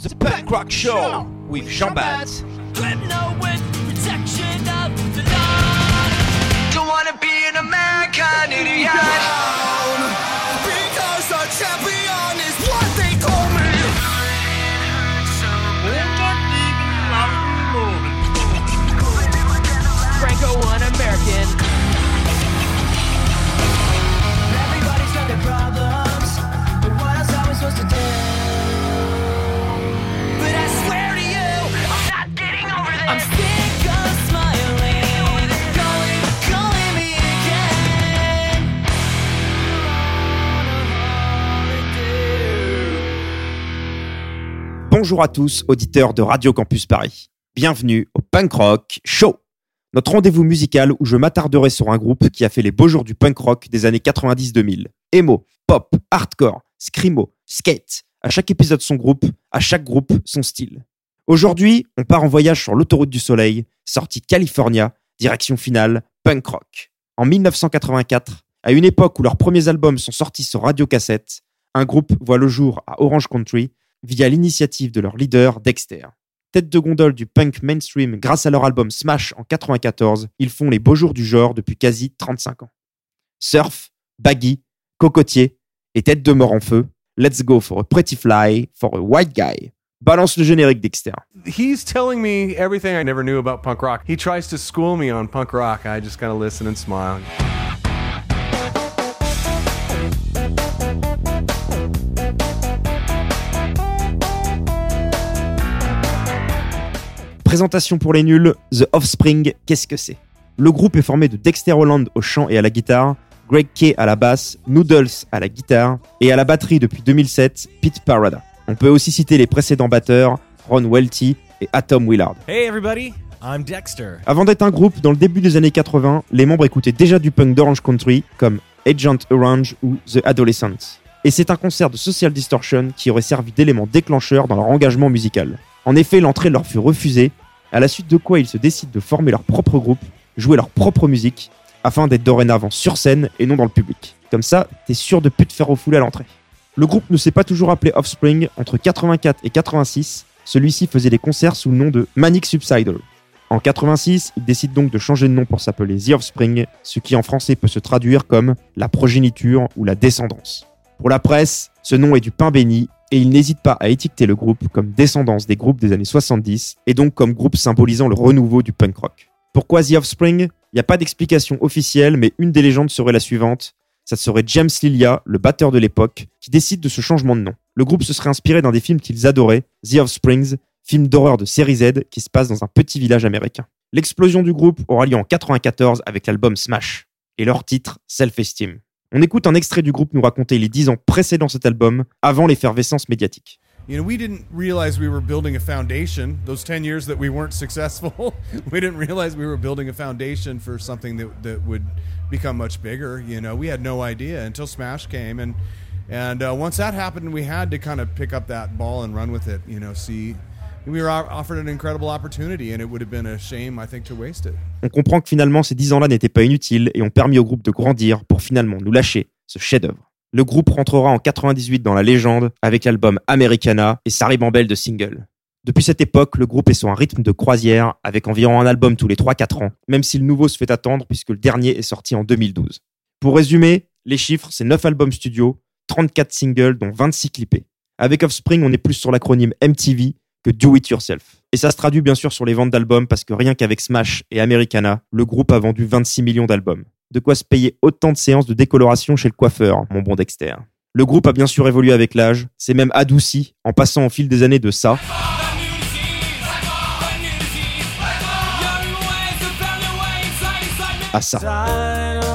The Punk Rock Show with Jean Bonjour à tous, auditeurs de Radio Campus Paris. Bienvenue au Punk Rock Show. Notre rendez-vous musical où je m'attarderai sur un groupe qui a fait les beaux jours du punk rock des années 90-2000. Emo, pop, hardcore, screamo, skate. À chaque épisode son groupe, à chaque groupe son style. Aujourd'hui, on part en voyage sur l'autoroute du soleil, sortie California, direction finale, punk rock. En 1984, à une époque où leurs premiers albums sont sortis sur radiocassette, un groupe voit le jour à Orange Country via l'initiative de leur leader Dexter. Tête de gondole du punk mainstream grâce à leur album Smash en 94, ils font les beaux jours du genre depuis quasi 35 ans. Surf, baggy, cocotier et tête de mort en feu, let's go for a pretty fly for a white guy. Balance le générique Dexter. He's telling me everything I never knew about punk rock. He tries to school me on punk rock. I just kind of listen and smile. Présentation pour les nuls, The Offspring, qu'est-ce que c'est? Le groupe est formé de Dexter Holland au chant et à la guitare, Greg Kay à la basse, Noodles à la guitare et à la batterie depuis 2007, Pete Parada. On peut aussi citer les précédents batteurs, Ron Welty et Atom Willard. Hey everybody, I'm Dexter. Avant d'être un groupe, dans le début des années 80, les membres écoutaient déjà du punk d'Orange Country comme Agent Orange ou The Adolescents. Et c'est un concert de Social Distortion qui aurait servi d'élément déclencheur dans leur engagement musical. En effet, l'entrée leur fut refusée, à la suite de quoi ils se décident de former leur propre groupe, jouer leur propre musique, afin d'être dorénavant sur scène et non dans le public. Comme ça, t'es sûr de plus te faire refouler à l'entrée. Le groupe ne s'est pas toujours appelé Offspring, entre 84 et 86, celui-ci faisait des concerts sous le nom de Manic Subsidal. En 86, il décide donc de changer de nom pour s'appeler The Offspring, ce qui en français peut se traduire comme la progéniture ou la descendance. Pour la presse, ce nom est du pain béni et il n'hésite pas à étiqueter le groupe comme descendance des groupes des années 70 et donc comme groupe symbolisant le renouveau du punk rock. Pourquoi The Offspring? Il n'y a pas d'explication officielle, mais une des légendes serait la suivante. Ça serait James Lilia, le batteur de l'époque, qui décide de ce changement de nom. Le groupe se serait inspiré d'un des films qu'ils adoraient, The Offsprings, film d'horreur de série Z qui se passe dans un petit village américain. L'explosion du groupe aura lieu en 94 avec l'album Smash et leur titre Self-Esteem. On écoute un extrait du groupe nous raconter les dix ans précédant cet album, avant l'effervescence médiatique. You know, we didn't realize we were building a foundation. Those 10 years that we weren't successful, we didn't realize we were building a foundation for something that, that would become much bigger. You know, we had no idea until Smash came. And, and uh, once that happened, we had to kind of pick up that ball and run with it. You know, see, we were offered an incredible opportunity, and it would have been a shame, I think, to waste it. On comprend que finalement ces 10 ans-là n'étaient pas inutiles et ont permis au groupe de grandir pour finalement nous lâcher ce chef-d'œuvre. Le groupe rentrera en 98 dans la légende avec l'album Americana et sa ribambelle de singles. Depuis cette époque, le groupe est sur un rythme de croisière avec environ un album tous les 3-4 ans, même si le nouveau se fait attendre puisque le dernier est sorti en 2012. Pour résumer, les chiffres, c'est 9 albums studio, 34 singles dont 26 clippés. Avec Offspring, on est plus sur l'acronyme MTV que Do It Yourself. Et ça se traduit bien sûr sur les ventes d'albums parce que rien qu'avec Smash et Americana, le groupe a vendu 26 millions d'albums. De quoi se payer autant de séances de décoloration chez le coiffeur, mon bon Dexter. Le groupe a bien sûr évolué avec l'âge, c'est même adouci en passant au fil des années de ça à ça.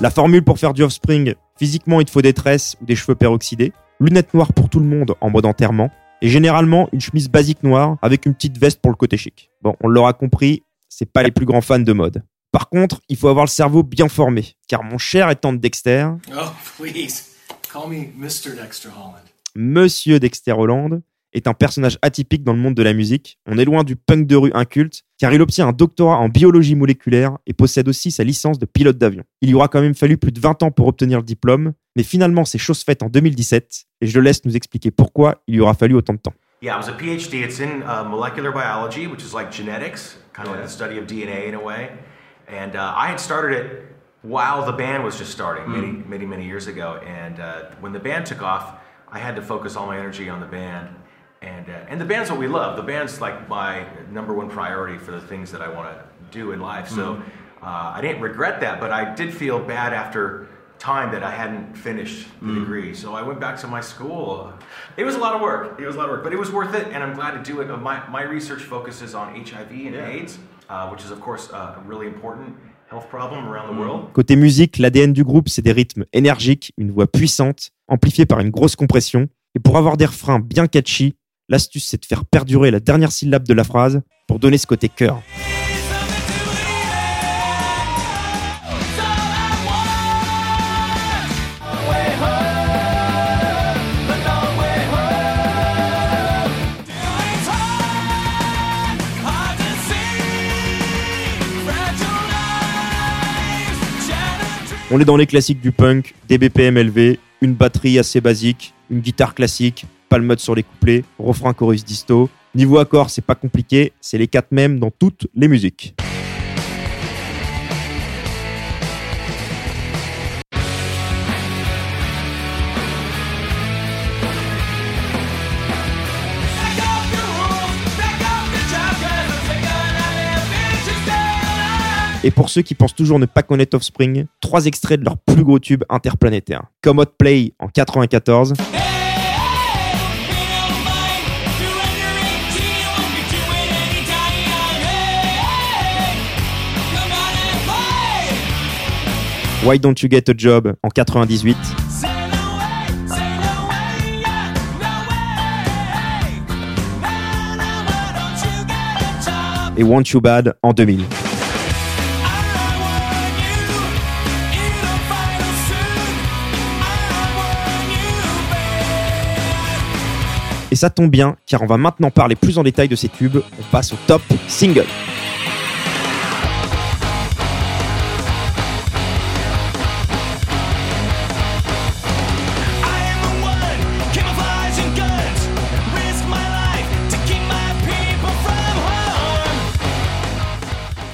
La formule pour faire du offspring, physiquement il te faut des tresses ou des cheveux peroxydés, lunettes noires pour tout le monde en mode enterrement, et généralement une chemise basique noire avec une petite veste pour le côté chic. Bon, on l'aura compris, c'est pas les plus grands fans de mode. Par contre, il faut avoir le cerveau bien formé, car mon cher étant de Dexter, Oh, please. Call me Mr. Dexter Holland. Monsieur Dexter Holland, est un personnage atypique dans le monde de la musique. On est loin du punk de rue inculte, car il obtient un doctorat en biologie moléculaire et possède aussi sa licence de pilote d'avion. Il lui aura quand même fallu plus de 20 ans pour obtenir le diplôme, mais finalement c'est chose faite en 2017, et je le laisse nous expliquer pourquoi il lui aura fallu autant de temps. Yeah, it was a PhD. It's in uh, molecular biology, which is like genetics, kind of like the study of DNA in a way. And uh, I had started it while the band was just starting, many, many, many years ago. And uh, when the band took off, I had to focus all my energy on the band. And, uh, and the band's what we love. The band's like my number one priority for the things that I want to do in life. So uh, I didn't regret that, but I did feel bad after time that I hadn't finished the degree. So I went back to my school. It was a lot of work. It was a lot of work, but it was worth it, and I'm glad to do it. Uh, My, my research focuses on HIV and AIDS, uh, which is, of course, uh, a really important health problem around the world. Côté musique, l'ADN du groupe, c'est des rythmes énergiques, une voix puissante, amplifiée par une grosse compression. Et pour avoir des refrains bien catchy, l'astuce, c'est de faire perdurer la dernière syllabe de la phrase pour donner ce côté cœur. On est dans les classiques du punk, des BPM élevés, une batterie assez basique, une guitare classique, pas sur les couplets, refrain chorus disto. Niveau accord, c'est pas compliqué, c'est les quatre mêmes dans toutes les musiques. Et pour ceux qui pensent toujours ne pas connaître Offspring, trois extraits de leur plus gros tube interplanétaire. Out Play en 94, Why Don't You Get a Job? En 98, et Want You Bad en 2000. Et ça tombe bien, car on va maintenant parler plus en détail de ces tubes. On passe au top single.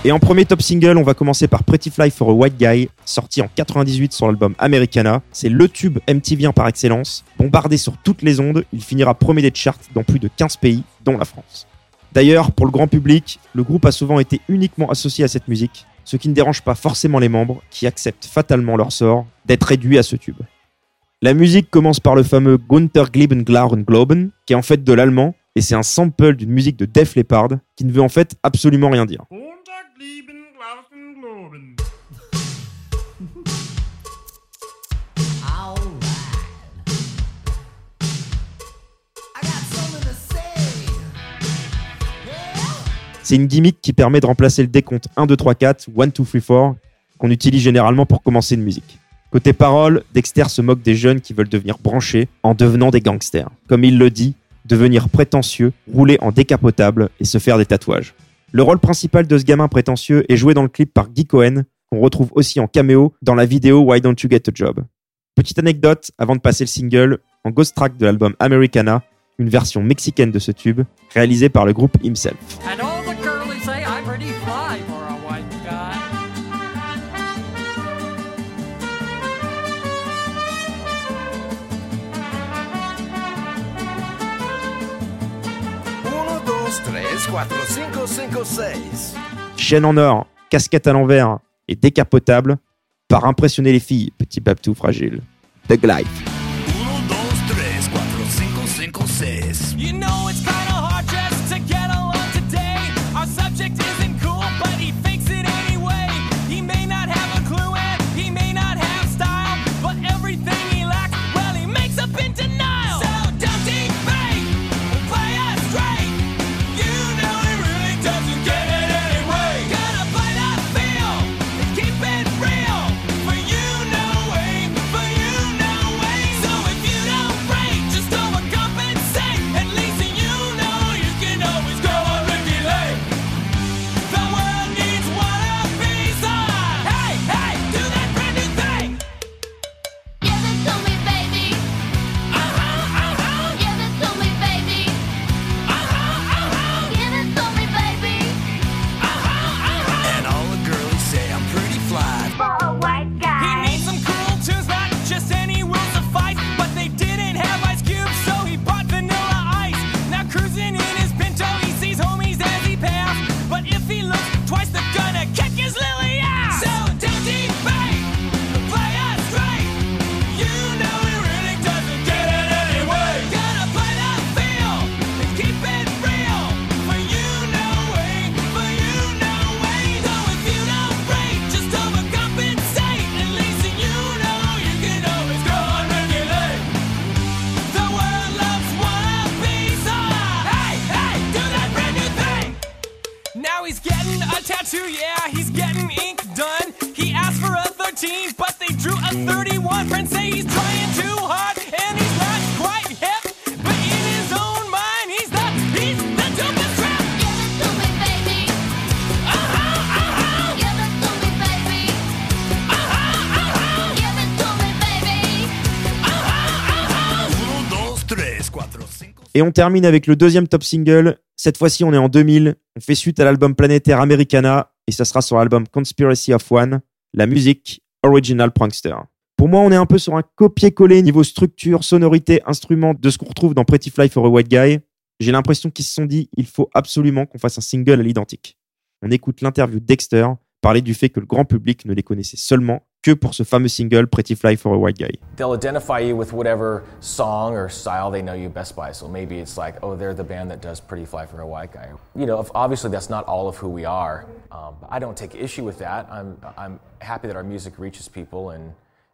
Et en premier top single, on va commencer par Pretty Fly for a White Guy, sorti en 98 sur l'album Americana. C'est le tube MTV par excellence. Bombardé sur toutes les ondes, il finira premier des charts dans plus de 15 pays, dont la France. D'ailleurs, pour le grand public, le groupe a souvent été uniquement associé à cette musique, ce qui ne dérange pas forcément les membres qui acceptent fatalement leur sort d'être réduits à ce tube. La musique commence par le fameux Gunther Gleben Glauben Globen, qui est en fait de l'allemand, et c'est un sample d'une musique de Def Leppard, qui ne veut en fait absolument rien dire. C'est une gimmick qui permet de remplacer le décompte 1, 2, 3, 4 ou 1, 2, 3, 4 qu'on utilise généralement pour commencer une musique. Côté parole, Dexter se moque des jeunes qui veulent devenir branchés en devenant des gangsters. Comme il le dit, devenir prétentieux, rouler en décapotable et se faire des tatouages. Le rôle principal de ce gamin prétentieux est joué dans le clip par Guy Cohen, qu'on retrouve aussi en caméo dans la vidéo Why Don't You Get a Job. Petite anecdote avant de passer le single, en ghost track de l'album Americana, une version mexicaine de ce tube, réalisée par le groupe himself. Pretty fly for a white guy. Uno, dos, tres, cuatro, cinco, cinco, seis. Chaîne en or, casquette à l'envers et décapotable, par impressionner les filles, petit Babtou fragile. The Life. He's getting ink done. He asked for a 13, but they drew a 31. Friends say he's trying too hard, and he's not quite hip. But in his own mind, he's the he's the dopest rap. Give it to me, baby. Uh-huh, uh-huh, Give it to me, baby. uh-huh, uh-huh, Give it to me, baby. uh-huh, uh-huh. 1, 2, 3, 4, 5. Et on termine avec le deuxième top single. Cette fois-ci, on est en 2000. On fait suite à l'album planétaire Americana et ça sera sur l'album Conspiracy of One, la musique Original Prankster. Pour moi, on est un peu sur un copier-coller niveau structure, sonorité, instrument de ce qu'on retrouve dans Pretty Fly for a White Guy. J'ai l'impression qu'ils se sont dit, il faut absolument qu'on fasse un single à l'identique. On écoute l'interview de Dexter parler du fait que le grand public ne les connaissait seulement que pour ce fameux single Pretty Fly for a White Guy. they'll identify you with whatever song or style they know you best by. So maybe it's like, oh, they're the band that does Pretty Fly for a White Guy. You know, obviously that's not all of who we are. Um, I don't take issue with that. I'm, I'm happy that our music reaches people and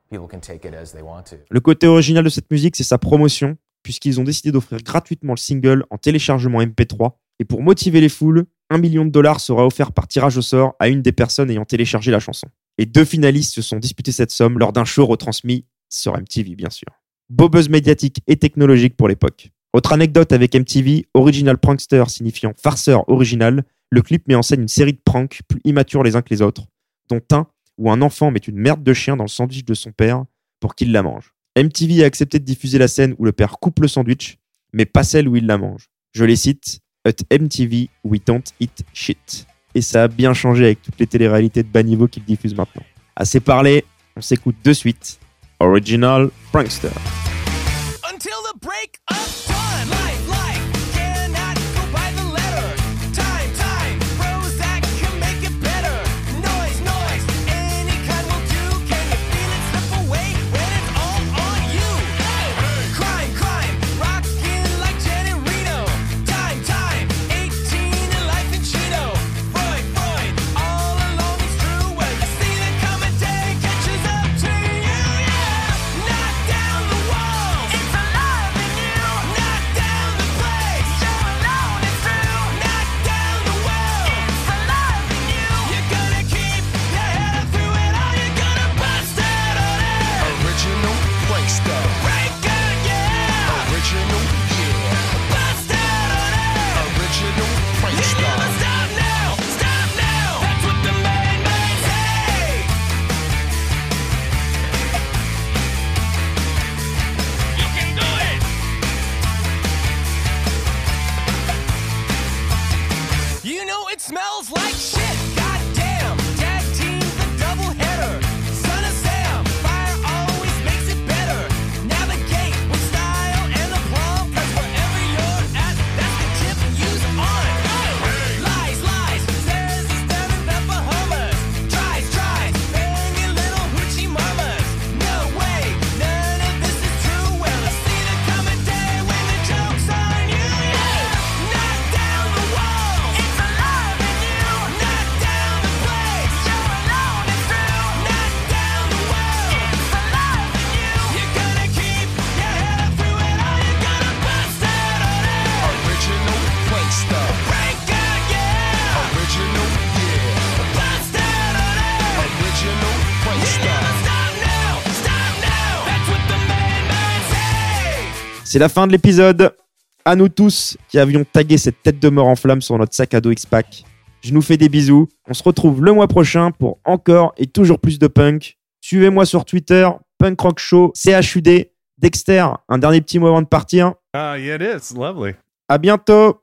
people can take it as they want to. Le côté original de cette musique, c'est sa promotion, puisqu'ils ont décidé d'offrir gratuitement le single en téléchargement MP3. Et pour motiver les foules, un million de dollars sera offert par tirage au sort à une des personnes ayant téléchargé la chanson. Et deux finalistes se sont disputés cette somme lors d'un show retransmis sur MTV, bien sûr. Buzz médiatique et technologique pour l'époque. Autre anecdote avec MTV, Original Prankster signifiant farceur original, le clip met en scène une série de pranks plus immatures les uns que les autres, dont un où un enfant met une merde de chien dans le sandwich de son père pour qu'il la mange. MTV a accepté de diffuser la scène où le père coupe le sandwich, mais pas celle où il la mange. Je les cite At MTV, we don't eat shit. Et ça a bien changé avec toutes les téléréalités de bas niveau qu'ils diffusent maintenant. Assez parlé, on s'écoute de suite Original Prankster. C'est la fin de l'épisode. À nous tous qui avions tagué cette tête de mort en flamme sur notre sac à dos X-Pack. Je nous fais des bisous. On se retrouve le mois prochain pour encore et toujours plus de punk. Suivez-moi sur Twitter, Punk Rock Show, CHUD, Dexter. Un dernier petit mot avant de partir. Uh, yeah, it is lovely. À bientôt.